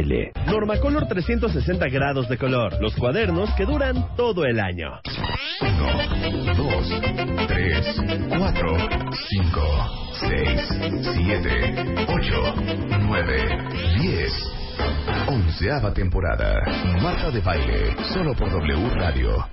Baile. Normacolor 360 grados de color. Los cuadernos que duran todo el año. 1, 2, 3, 4, 5, 6, 7, 8, 9, 10. Onceava temporada. Marta de Baile. Solo por W Radio.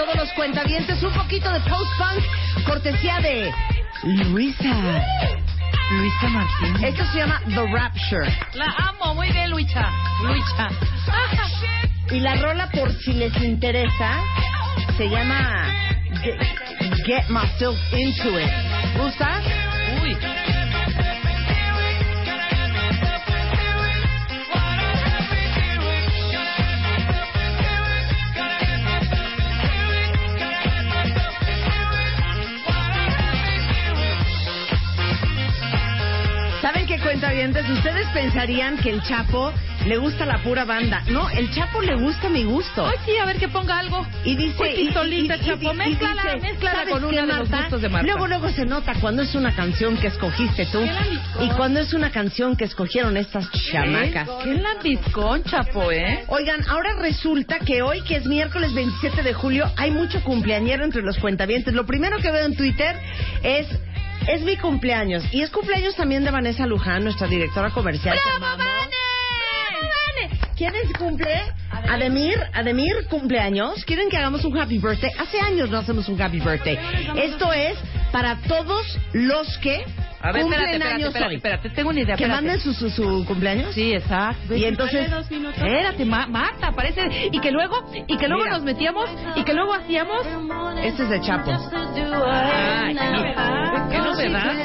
Todos los cuentavientes, un poquito de post-punk, cortesía de Luisa. Luisa Martínez. Esto se llama The Rapture. La amo, muy bien, Luisa. Luisa. Y la rola, por si les interesa, se llama Get, Get Myself Into It. ¿Gusta? Uy. Cuentavientes? Ustedes pensarían que el Chapo le gusta la pura banda. No, el Chapo le gusta mi gusto. Ay, sí, a ver que ponga algo. Y dice, y- pistolita, y- y- Chapo, y- y mézclala, dice, mézclala ¿sabes con uno de los gustos de Marta. Luego, luego se nota cuando es una canción que escogiste tú y cuando es una canción que escogieron estas chamacas. Qué lambiscón, Chapo, ¿eh? Oigan, ahora resulta que hoy, que es miércoles 27 de julio, hay mucho cumpleañero entre los cuentavientes. Lo primero que veo en Twitter es... Es mi cumpleaños. Y es cumpleaños también de Vanessa Luján, nuestra directora comercial. ¡Bravo. Vane! ¿Quién es cumple? Ademir, Ademir cumpleaños. ¿Quieren que hagamos un happy birthday? Hace años no hacemos un happy birthday. Esto es para todos los que A ver, espérate, espérate, tengo una idea. Que manden su, su, su cumpleaños. Sí, exacto. Y entonces- Espérate, Ma- Marta, parece... Y que luego, y que luego nos metíamos, y que luego hacíamos... Este es de Chapo. Ay, qué novedad. Qué original.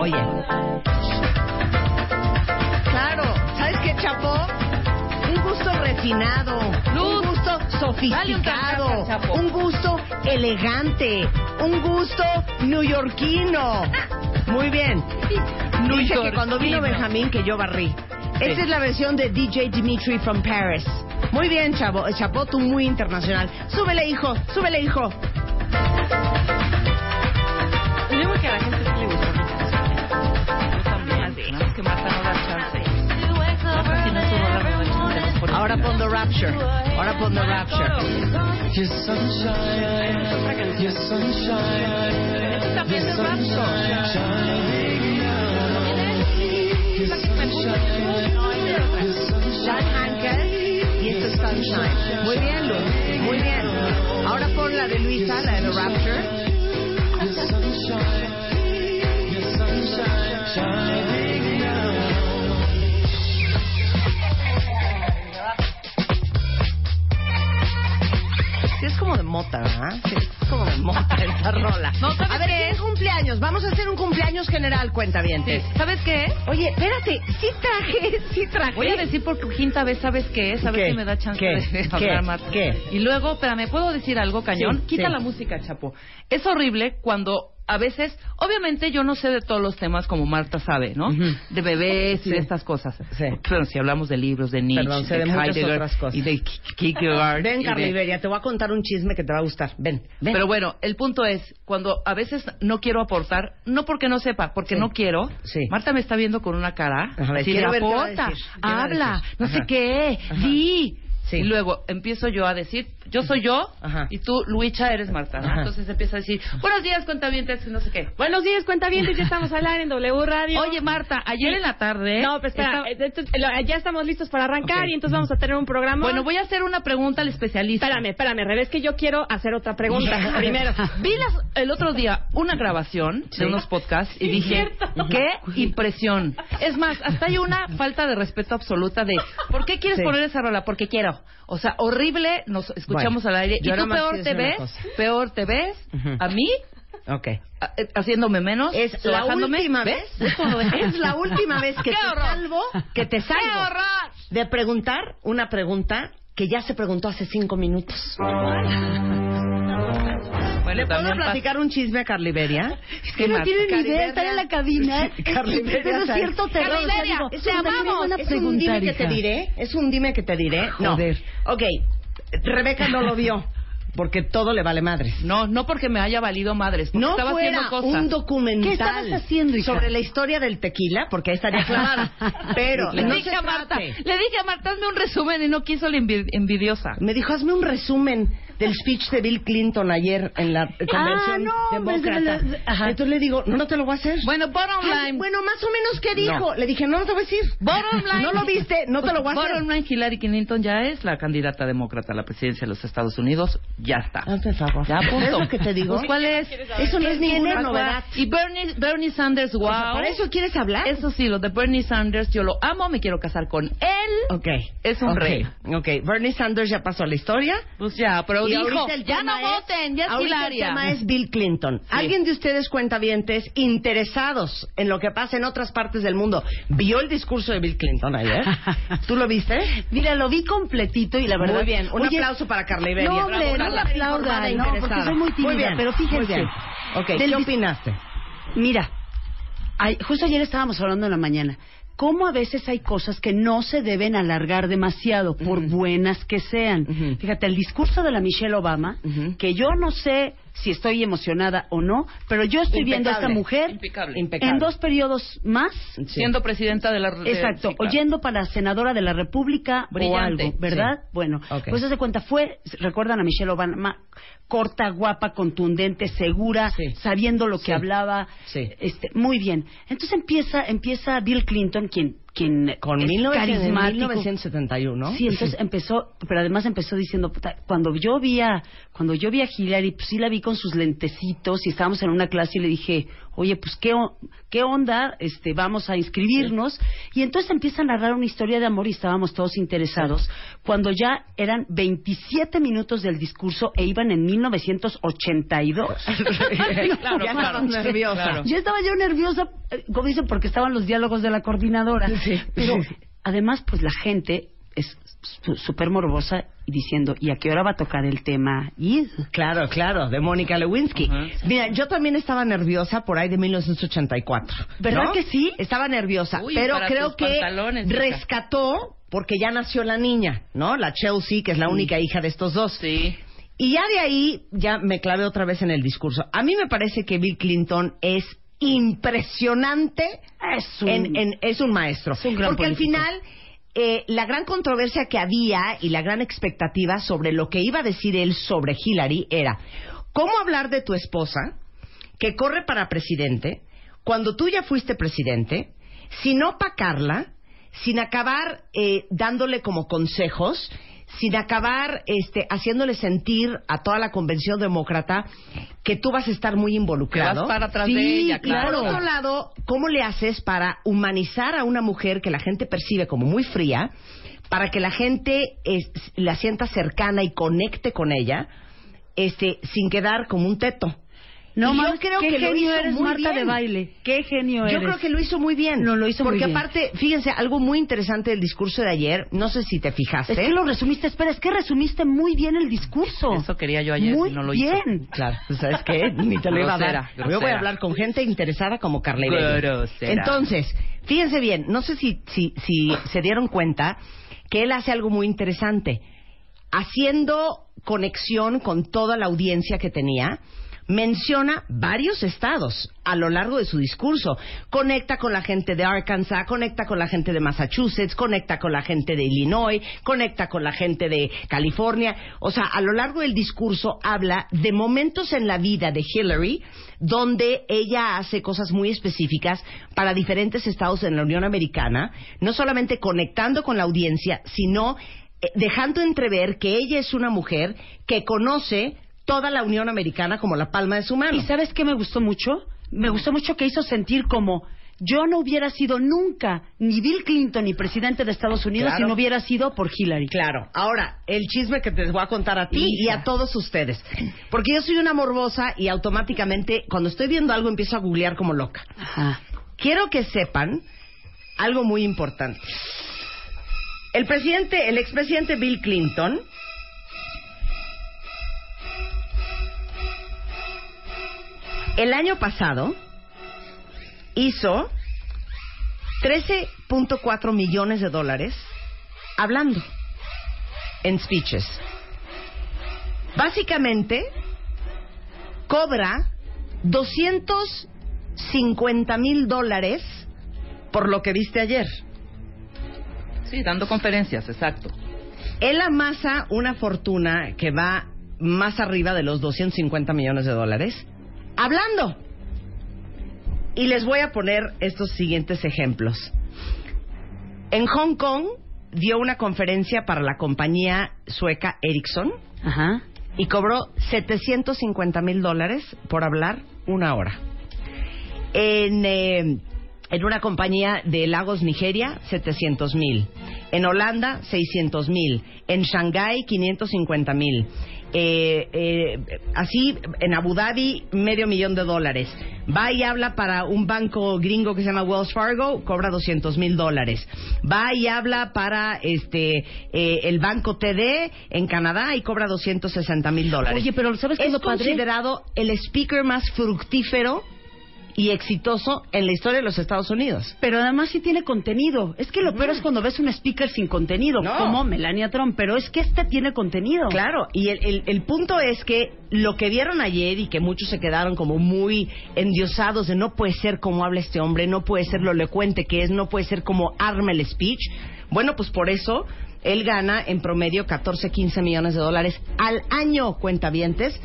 Oye. Claro, ¿sabes qué, Chapo? Un gusto refinado, un gusto un sofisticado, un gusto elegante, un gusto neoyorquino. Muy bien. Dice que cuando vino Benjamín que yo barrí. Esta es la versión de DJ Dimitri from Paris. Muy bien, chavo. Chapo, tú muy internacional. Súbele, hijo. Súbele, hijo. Rapture. Ahora pon The Rapture. Esto también es Rapture. John Hanker y esto es Sunshine. Muy bien. Muy bien. Ahora pon la de Luisa, la de The Rapture. es como de mota, ¿verdad? Sí, es como de mota esta rola. A ver, es cumpleaños. Vamos a hacer un cumpleaños general, cuenta bien. ¿Sabes qué? Oye, espérate, sí traje, sí traje. Voy a decir por tu quinta vez, ¿sabes qué es? A ver si me da chance de hablar más. ¿Qué? Y luego, espérame, ¿puedo decir algo, cañón? Quita la música, Chapo. Es horrible cuando a veces, obviamente yo no sé de todos los temas como Marta sabe, ¿no? De bebés y de estas cosas. Sí. Pero si hablamos de libros, de Nietzsche, Perdón, de de, Heidegger otras cosas. y de Kierkegaard. Ven, y de- Carla Iberia, te voy a contar un chisme que te va a gustar. Ven, ven. Pero bueno, el punto es, cuando a veces no quiero aportar, no porque no sepa, porque Sí. no quiero, Sí. Marta me está viendo con una cara, A ver, así de habla, no Ajá. sé qué, Ajá. di. Sí. Y luego empiezo yo a decir, yo soy yo, Ajá. y tú, Luicha, eres Marta. ¿no? Entonces empieza a decir, buenos días, cuentavientes, no sé qué. Buenos días, cuentavientes, ya estamos al aire en W Radio. Oye, Marta, ayer en la tarde... no, pues espera, eh, entonces, lo- ya estamos listos para arrancar y entonces vamos a tener un programa. Bueno, voy a hacer una pregunta al especialista. Espérame, espérame, Revés, que yo quiero hacer otra pregunta. Primero. Vi las- el otro día una grabación Sí. de unos podcasts y dije, qué impresión. Es más, hasta hay una falta de respeto absoluta de, ¿por qué quieres poner esa rola? Porque quiero. O sea, horrible, nos escuchamos Bueno, al aire. Y tú peor te ves, peor te ves, a mí, Ok. a- eh, haciéndome menos, Es la última ¿Ves? vez. Es la última vez que ¡Qué te horror! salvo, que te salvo ¡Qué horror! de preguntar una pregunta que ya se preguntó hace cinco minutos. Bueno, ¿Le puedo platicar un chisme a Carla Iberia? Es que Marta- estar en la cabina. Pero es cierto terror, o sea, Carla digo, Iberia, es te amamos. una Es un dime que te diré. Es un dime que te diré. No. Joder. Ok. Rebeca no lo vio. Porque todo le vale madres. No, no porque me haya valido madres, porque No estaba fuera haciendo cosas. un documental ¿Qué estabas haciendo, hija? sobre la historia del tequila, porque ahí estaría clavada. Pero Le no dije se a Marta, trate. le dije a Marta, hazme un resumen y no quiso la envi- envidiosa. Me dijo, hazme un resumen del speech de Bill Clinton ayer en la convención no, hombre, demócrata. ajá. Entonces le digo, no, no te lo voy a hacer. Bueno, bottom Ay, line. bueno, más o menos, ¿qué dijo? Le dije, no, no te voy a decir. Bottom line. No lo viste, no te lo voy a hacer. Bottom line, Hillary Clinton ya es la candidata demócrata a la presidencia de los Estados Unidos. Ya está. Ya, punto. ¿Es lo que te digo? Pues, ¿cuál es? Eso no es ninguna novedad. Y Bernie, Bernie Sanders, wow. O sea, ¿Para eso quieres hablar? Eso sí, lo de Bernie Sanders, yo lo amo, me quiero casar con él. Ok. Es un rey. Ok, Bernie Sanders ya pasó a la historia. Pues ya, pero Y dijo, el ya no es- voten, ya es Hilaria. el tema es Bill Clinton. ¿Alguien de ustedes cuentavientes interesados en lo que pasa en otras partes del mundo vio el discurso de Bill Clinton ayer? ¿Tú lo viste? Mira, lo vi completito y la verdad. Muy bien, un Oye, aplauso para Carla Iberia. No, hombre, Bravo, no aplaudan, Informada e no, porque soy muy tímida, bien, pero fíjense. Muy bien. Ok, Del ¿qué opinaste? Mira, ay, justo ayer estábamos hablando en la mañana. Cómo a veces hay cosas que no se deben alargar demasiado, por buenas que sean. Fíjate, el discurso de la Michelle Obama, que yo no sé si estoy emocionada o no, pero yo estoy viendo a esta mujer Impecable. Impecable. en dos periodos más Sí. Siendo presidenta de la... Exacto, sí, claro. oyendo para senadora de la República Brillante, o algo, ¿verdad? sí. Bueno, pues se cuenta, fue, recuerdan a Michelle Obama, corta, guapa, contundente, segura, Sí. sabiendo lo que Sí. hablaba, Sí. este, muy bien. Entonces empieza, empieza Bill Clinton, quien, quien Con es 1900 carismático. 1971. Sí, entonces empezó, pero además empezó diciendo, puta, cuando yo vi a, cuando yo vi a Hillary, pues sí la vi con sus lentecitos y estábamos en una clase y le dije, oye, pues qué, qué onda, este, vamos a inscribirnos. Y entonces empieza a narrar una historia de amor y estábamos todos interesados. Cuando ya eran 27 minutos del discurso e iban en 1982. Claro, ya claro. nerviosa. Claro. Yo estaba yo nerviosa, eh, como dicen, porque estaban los diálogos de la coordinadora. Sí. Pero además, pues la gente súper morbosa y diciendo, ¿y a qué hora va a tocar el tema? Y Claro, claro, de Mónica Lewinsky. Ajá. Mira, yo también estaba nerviosa por ahí de 1984. ¿Verdad ¿no? que sí? Estaba nerviosa, Uy, pero creo que rescató porque ya nació la niña, ¿no? La Chelsea, que es la única hija de estos dos. Sí. Y ya de ahí, ya me clavé otra vez en el discurso. A mí me parece que Bill Clinton es impresionante. Es un- en- en- es un maestro. Es un gran Porque político. al final, eh, la gran controversia que había y la gran expectativa sobre lo que iba a decir él sobre Hillary era, ¿cómo hablar de tu esposa que corre para presidente cuando tú ya fuiste presidente, sin opacarla, sin acabar eh, dándole como consejos, sin acabar este, haciéndole sentir a toda la convención demócrata que tú vas a estar muy involucrado. Vas para atrás Sí, de ella, y claro. por otro lado, ¿cómo le haces para humanizar a una mujer que la gente percibe como muy fría, para que la gente es- la sienta cercana y conecte con ella, este, sin quedar como un teto? No, Y yo creo qué que lo genio hizo eres, muy Marta bien. de baile. Qué genio eres. Yo creo que lo hizo muy bien. No, lo hizo muy Porque bien. aparte, fíjense, algo muy interesante del discurso de ayer, no sé si te fijaste. Es que lo resumiste, espera, es que resumiste muy bien el discurso. Eso quería yo ayer, Muy y no lo hizo. bien. Claro, pues, ¿sabes qué? Ni te lo iba a dar. Grosera, Yo voy a hablar con gente interesada como Carla. Entonces, fíjense bien, no sé si, si, si se dieron cuenta que él hace algo muy interesante. Haciendo conexión con toda la audiencia que tenía, menciona varios estados a lo largo de su discurso. Conecta con la gente de Arkansas, conecta con la gente de Massachusetts, conecta con la gente de Illinois, conecta con la gente de California. O sea, a lo largo del discurso habla de momentos en la vida de Hillary donde ella hace cosas muy específicas para diferentes estados en la Unión Americana, no solamente conectando con la audiencia, sino eh, dejando entrever que ella es una mujer que conoce toda la Unión Americana como la palma de su mano. ¿Y sabes qué me gustó mucho? Me gustó mucho que hizo sentir como yo no hubiera sido nunca ni Bill Clinton ni presidente de Estados Unidos Claro. si no hubiera sido por Hillary. Claro. Ahora, el chisme que te voy a contar a ti y a todos ustedes. Porque yo soy una morbosa y automáticamente, cuando estoy viendo algo, empiezo a googlear como loca. Ajá. Quiero que sepan algo muy importante. El presidente, el expresidente Bill Clinton el año pasado hizo 13.4 millones de dólares hablando en speeches. Básicamente cobra 250 mil dólares por lo que viste ayer. Sí, dando conferencias, exacto. Él amasa una fortuna que va más arriba de los 250 millones de dólares hablando. Y les voy a poner estos siguientes ejemplos. En Hong Kong dio una conferencia para la compañía sueca Ericsson Ajá. y cobró 750 mil dólares por hablar una hora. En, eh, en una compañía de Lagos, Nigeria, 700 mil. En Holanda, 600 mil. En Shanghái, 550 mil. Eh, eh, así, en Abu Dhabi, medio millón de dólares. Va y habla para un banco gringo que se llama Wells Fargo, cobra 200 mil dólares. Va y habla para este eh, el banco TD en Canadá y cobra 260 mil dólares. Oye, pero ¿sabes qué es lo padre? considerado el speaker más fructífero y exitoso en la historia de los Estados Unidos. Pero además sí tiene contenido. Es que lo peor es cuando ves un speaker sin contenido, No. como Melania Trump, pero es que este tiene contenido. Claro, y el, el- el punto es que lo que vieron ayer y que muchos se quedaron como muy endiosados de no puede ser como habla este hombre, no puede ser lo elocuente que es, no puede ser como arma el speech. Bueno, pues por eso él gana en promedio 14, 15 millones de dólares al año, cuentavientes,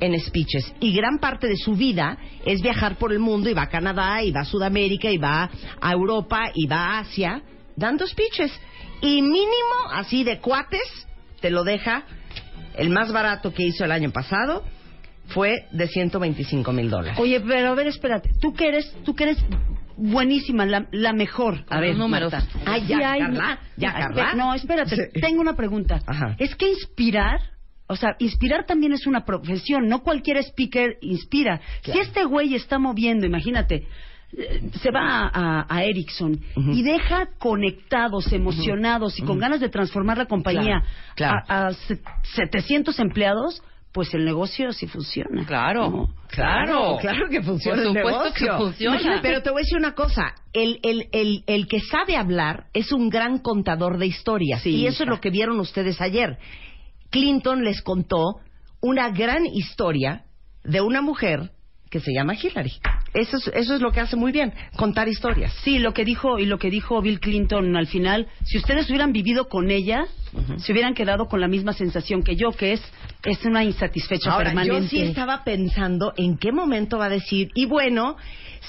en speeches. Y gran parte de su vida es viajar por el mundo y va a Canadá, y va a Sudamérica, y va a Europa, y va a Asia, dando speeches. Y mínimo, así de cuates, te lo deja el más barato que hizo el año pasado fue de 125 mil dólares. Oye, pero a ver, espérate. Tú que eres, tú que eres buenísima, la, la mejor. A ver, números. Ay, ya, Sí Carla, ya, Carla. No, espérate, Sí. tengo una pregunta. Ajá. Es que inspirar, o sea, inspirar también es una profesión, no cualquier speaker inspira. Si este güey está moviendo, imagínate, eh, se va a, a Ericsson y deja conectados, emocionados y con ganas de transformar la compañía Claro, claro. A, a se- 700 empleados, pues el negocio sí funciona. Claro, ¿no? claro. Claro que funciona Por el negocio. que funciona. Imagínate, Pero te voy a decir una cosa. El, el, el, el que sabe hablar es un gran contador de historias. Sí, y eso es lo que vieron ustedes ayer. Clinton les contó una gran historia de una mujer que se llama Hillary. Eso es, eso es lo que hace muy bien, contar historias. Sí, lo que dijo y lo que dijo Bill Clinton al final, si ustedes hubieran vivido con ella, se hubieran quedado con la misma sensación que yo, que es es una insatisfecha Ahora, permanente. yo sí estaba pensando en qué momento va a decir, y bueno,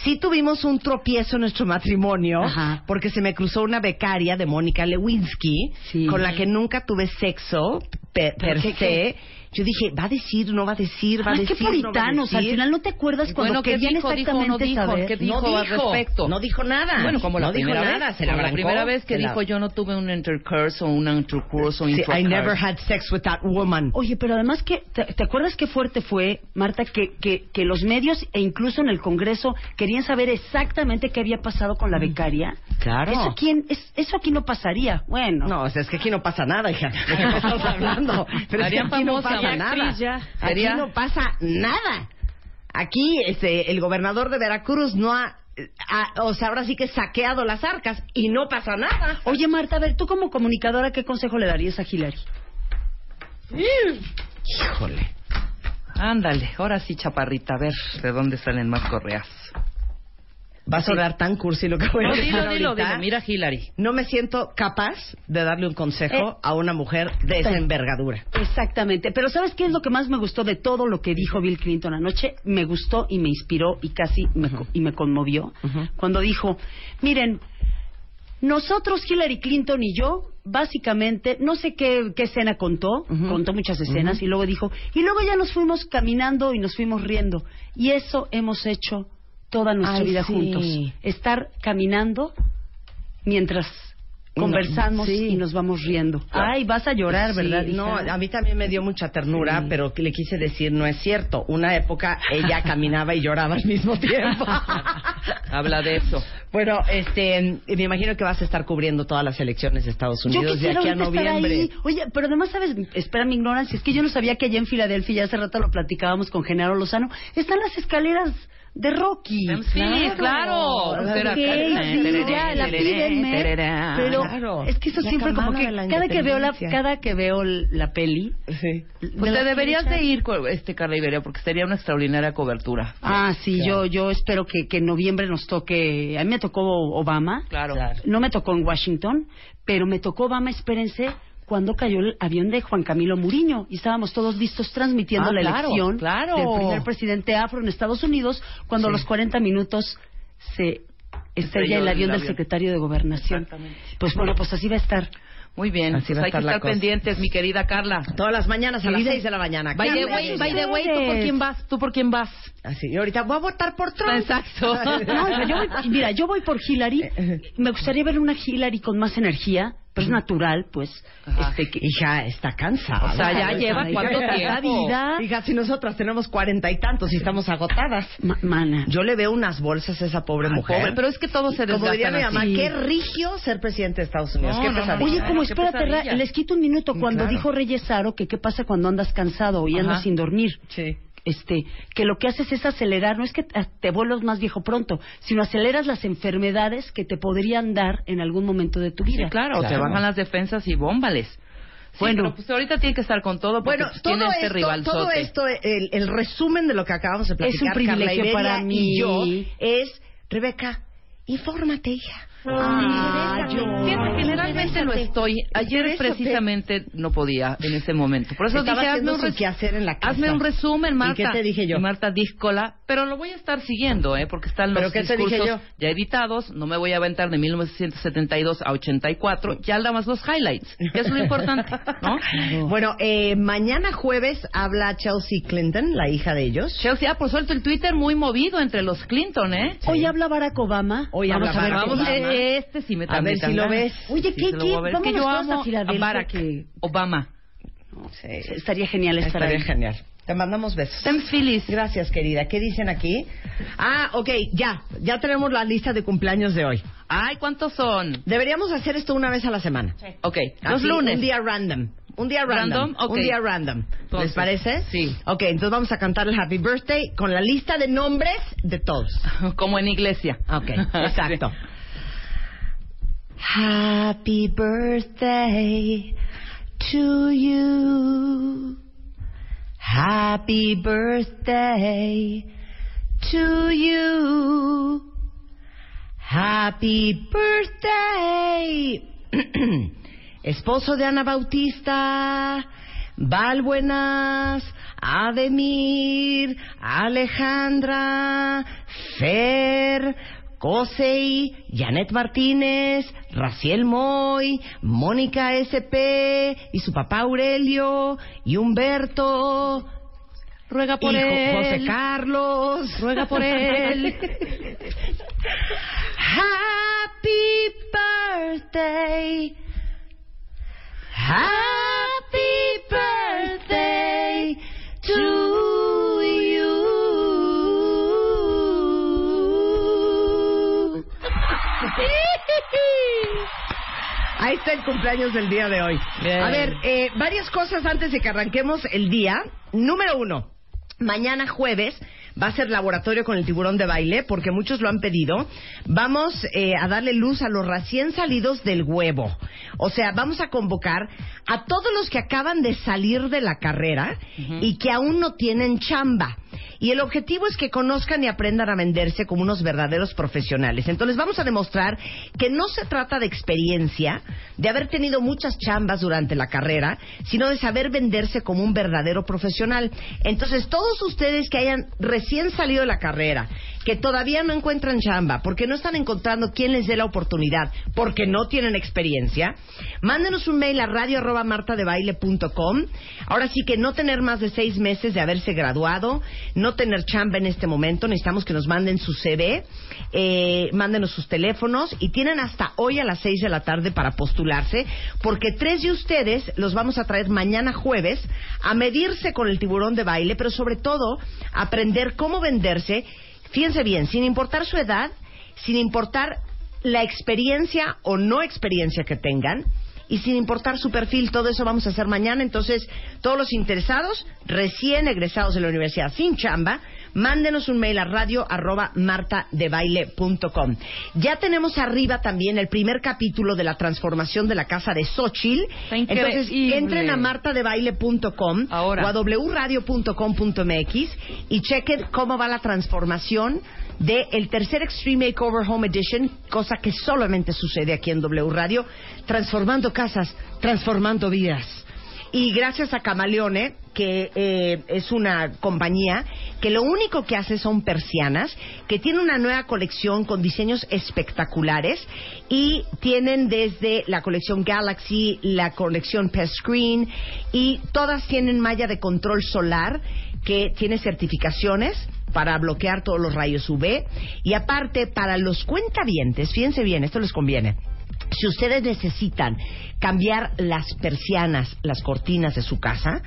sí tuvimos un tropiezo en nuestro matrimonio, Ajá. porque se me cruzó una becaria de Mónica Lewinsky, Sí. con la que nunca tuve sexo per, ¿Pero per qué, se, qué? Yo dije, ¿va a decir, no va a decir, va a Ay, decir, qué no puritanos. Al decir? final no te acuerdas cuando Bueno, ¿qué querían dijo? Dijo, exactamente no dijo, saber. ¿qué dijo no al dijo, respecto? no dijo nada. Bueno, como la no dijo primera nada, vez. se la la primera vez que la- dijo yo no tuve un intercourse o un intercourse o Sí, I never had sex with that woman. Oye, pero además que, ¿te, te acuerdas qué fuerte fue, Marta, que, que, que los medios e incluso en el Congreso querían saber exactamente qué había pasado con la becaria? Claro. Eso, quién, es, eso aquí no pasaría. Bueno. No, o sea, es que aquí no pasa nada, hija. ¿De qué estás hablando? Pero es que aquí no famosa, pasa ya, nada. ya. Aquí no pasa nada. Aquí, este, el gobernador de Veracruz no ha, ha- o sea, ahora sí que saqueado las arcas y no pasa nada. Oye, Marta, a ver, tú como comunicadora, ¿qué consejo le darías a Hillary? Híjole. Ándale, ahora sí, chaparrita, a ver de dónde salen más correas. Va a sonar tan cursi lo que voy a No, decir dilo, dilo, dilo, mira Hillary. No me siento capaz de darle un consejo Eh. a una mujer de esa envergadura. Exactamente. Pero ¿sabes qué es lo que más me gustó de todo lo que dijo Bill Clinton anoche? Me gustó y me inspiró y casi me, co- y me conmovió. Cuando dijo, miren, nosotros, Hillary Clinton y yo, básicamente, no sé qué, qué escena contó, contó muchas escenas y luego dijo, y luego ya nos fuimos caminando y nos fuimos riendo. Y eso hemos hecho toda nuestra Ay, vida sí. juntos. Estar caminando mientras conversamos Sí. y nos vamos riendo. Ay, vas a llorar, Sí, ¿verdad? No, a mí también me dio mucha ternura, Sí. pero le quise decir, no es cierto. Una época ella caminaba y lloraba al mismo tiempo. Habla de eso. bueno, este, me imagino que vas a estar cubriendo todas las elecciones de Estados Unidos de aquí a noviembre. ahí. Oye, pero además, ¿sabes? Espera mi ignorancia. Es que yo no sabía que allá en Filadelfia, ya hace rato lo platicábamos con Genaro Lozano, están las escaleras de Rocky. Sí, claro. Pero es que eso La siempre como que cada que veo la cada que veo la peli Sí. Pues te deberías de ir, este Carla Iberia, porque sería una extraordinaria cobertura. Ah, sí, yo yo espero que, que en noviembre nos toque. A mí me tocó Obama. Claro. No me tocó en Washington, pero me tocó Obama, espérense, cuando cayó el avión de Juan Camilo Muriño y estábamos todos listos transmitiendo Ah, la claro, elección claro. del primer presidente afro en Estados Unidos cuando a los 40 minutos se estrella el el avión del secretario de Gobernación. Exactamente. Pues bueno, pues así va a estar. Muy bien, Así pues hay que estar pendientes, mi querida Carla. Todas las mañanas a las Querida- 6 de la mañana. By the ¿Qué way, by the way, ¿tú por quién vas? ¿Tú por quién vas? Así, y ahorita voy a votar por Trump. Exacto. No, hija, yo voy- mira, yo voy por Hillary. Me gustaría ver una Hillary con más energía, pero es natural, pues. Ajá. Este, que- Hija, está cansada. O sea, ya lleva cuánto hija, tiempo. vida. Hija, si nosotras tenemos cuarenta y tantos y estamos agotadas. Ma- mana. Yo le veo unas bolsas a esa pobre mujer. pobre, pero es que todo se Como diría mi mamá, qué rigio ser presidente de Estados Unidos. No, qué no, no. Oye, como espérate, les quito un minuto. Cuando Claro. dijo Reyes Aro que qué pasa cuando andas cansado y andas sin dormir. Sí. Este, que lo que haces es acelerar, no es que te- vuelvas más viejo pronto, sino aceleras las enfermedades que te podrían dar en algún momento de tu vida. Sí, claro, te Claro. bajan las defensas y bómbales. Sí, Bueno. pero pues ahorita tiene que estar con todo porque Bueno, pues, todo tiene este esto, rival todo esto, el, el resumen de lo que acabamos de platicar, Es un privilegio Carla Iberia para mí. y yo, es, Rebeca, infórmate, hija. Ah, yo. Generalmente lo estoy. Ayer precisamente no podía en ese momento. Por eso Estaba dije, hazme un, res- quehacer en la casa. hazme un resumen, Marta. qué te dije yo? Y Marta Díscola, pero lo voy a estar siguiendo, ¿eh? Porque están ¿Pero los dije discursos yo? ya editados. No me voy a aventar de 1972 a 84. Ya nada más los highlights, que es lo importante, ¿no? Bueno, eh, mañana jueves habla Chelsea Clinton, la hija de ellos. Chelsea, ah, por suelto el Twitter muy movido entre los Clinton, ¿eh? Hoy habla Barack Obama. Hoy Vamos habla Barack. Obama. Este sí me A ver si lo ves. Oye, Sí, ¿qué, qué? Es que yo amo a Barack Obama. Estaría genial estar Estaría genial. Te mandamos besos. Thanks, Phyllis. Gracias, querida. ¿Qué dicen aquí? Ah, ok, ya. Ya tenemos la lista de cumpleaños de hoy. Ay, ¿cuántos son? Deberíamos hacer esto una vez a la semana. Ok, los Así, lunes. Un día random. Un día random. ¿Random? Ok. Un día random. ¿Les Entonces, parece? sí. Ok, entonces vamos a cantar el Happy Birthday con la lista de nombres de todos. Como en iglesia. Ok, exacto. Happy birthday to you. Happy birthday to you. Happy birthday. Esposo de Ana Bautista, Valbuenas, Ademir, Alejandra, Fer, Cosey, Janet Martínez, Raciel Moy, Mónica SP y su papá Aurelio y Humberto. Ruega por y Jo- él. José Carlos. Ruega por él. Happy birthday. Happy Ahí está el cumpleaños del día de hoy. Bien. A ver, eh, varias cosas antes de que arranquemos el día. Número uno, mañana jueves va a ser laboratorio con el tiburón de baile porque muchos lo han pedido. Vamos eh, a darle luz a los recién salidos del huevo. O sea, vamos a convocar a todos los que acaban de salir de la carrera y que aún no tienen chamba. Y el objetivo es que conozcan y aprendan a venderse como unos verdaderos profesionales. Entonces vamos a demostrar que no se trata de experiencia, de haber tenido muchas chambas durante la carrera, sino de saber venderse como un verdadero profesional. Entonces todos ustedes que hayan recién salido de la carrera, que todavía no encuentran chamba, porque no están encontrando quién les dé la oportunidad, porque no tienen experiencia, mándenos un mail a radio arroba martadebaile.com. Ahora sí que no tener más de seis meses de haberse graduado, no tener chamba en este momento, necesitamos que nos manden su CV, eh, mándenos sus teléfonos y tienen hasta hoy a las seis de la tarde para postularse, porque tres de ustedes los vamos a traer mañana jueves a medirse con el tiburón de baile, pero sobre todo aprender cómo venderse, fíjense bien, sin importar su edad, sin importar la experiencia o no experiencia que tengan y sin importar su perfil, todo eso vamos a hacer mañana. Entonces, todos los interesados, recién egresados de la universidad sin chamba, mándenos un mail a radio arroba martadebaile.com. Ya tenemos arriba también el primer capítulo de la transformación de la casa de Xochitl. Entonces, entren a martadebaile.com o a wradio.com.mx y chequen cómo va la transformación de el tercer Extreme Makeover Home Edition, cosa que solamente sucede aquí en W Radio, transformando casas, transformando vidas. Y gracias a Camaleone, que eh, es una compañía que lo único que hace son persianas, que tiene una nueva colección con diseños espectaculares y tienen desde la colección Galaxy, la colección Pest Screen y todas tienen malla de control solar que tiene certificaciones para bloquear todos los rayos UV y aparte para los cuentavientes, fíjense bien, esto les conviene. Si ustedes necesitan cambiar las persianas, las cortinas de su casa,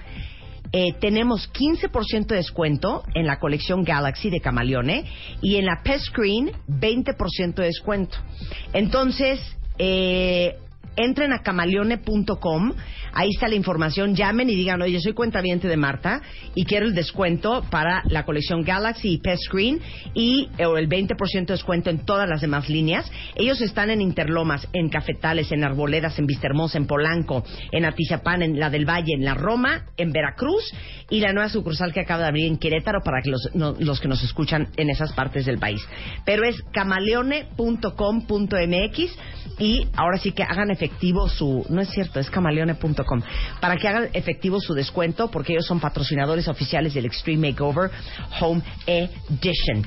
eh, tenemos 15% de descuento en la colección Galaxy de Camaleone y en la Pest Screen 20% de descuento. Entonces, eh, entren a camaleone.com, ahí está la información, llamen y digan, oye, soy cuentaviente de Marta y quiero el descuento para la colección Galaxy y Pest Screen y eh, el 20% de descuento en todas las demás líneas. Ellos están en Interlomas, en Cafetales, en Arboledas, en Vistahermosa, en Polanco, en Atizapán, en la del Valle, en la Roma, en Veracruz y la nueva sucursal que acaba de abrir en Querétaro para que los, no- los que nos escuchan en esas partes del país. Pero es camaleone.com.mx y ahora sí que hagan efectivo su, no es cierto, es camaleone.com, para que hagan efectivo su descuento porque ellos son patrocinadores oficiales del Extreme Makeover Home Edition.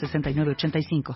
906985.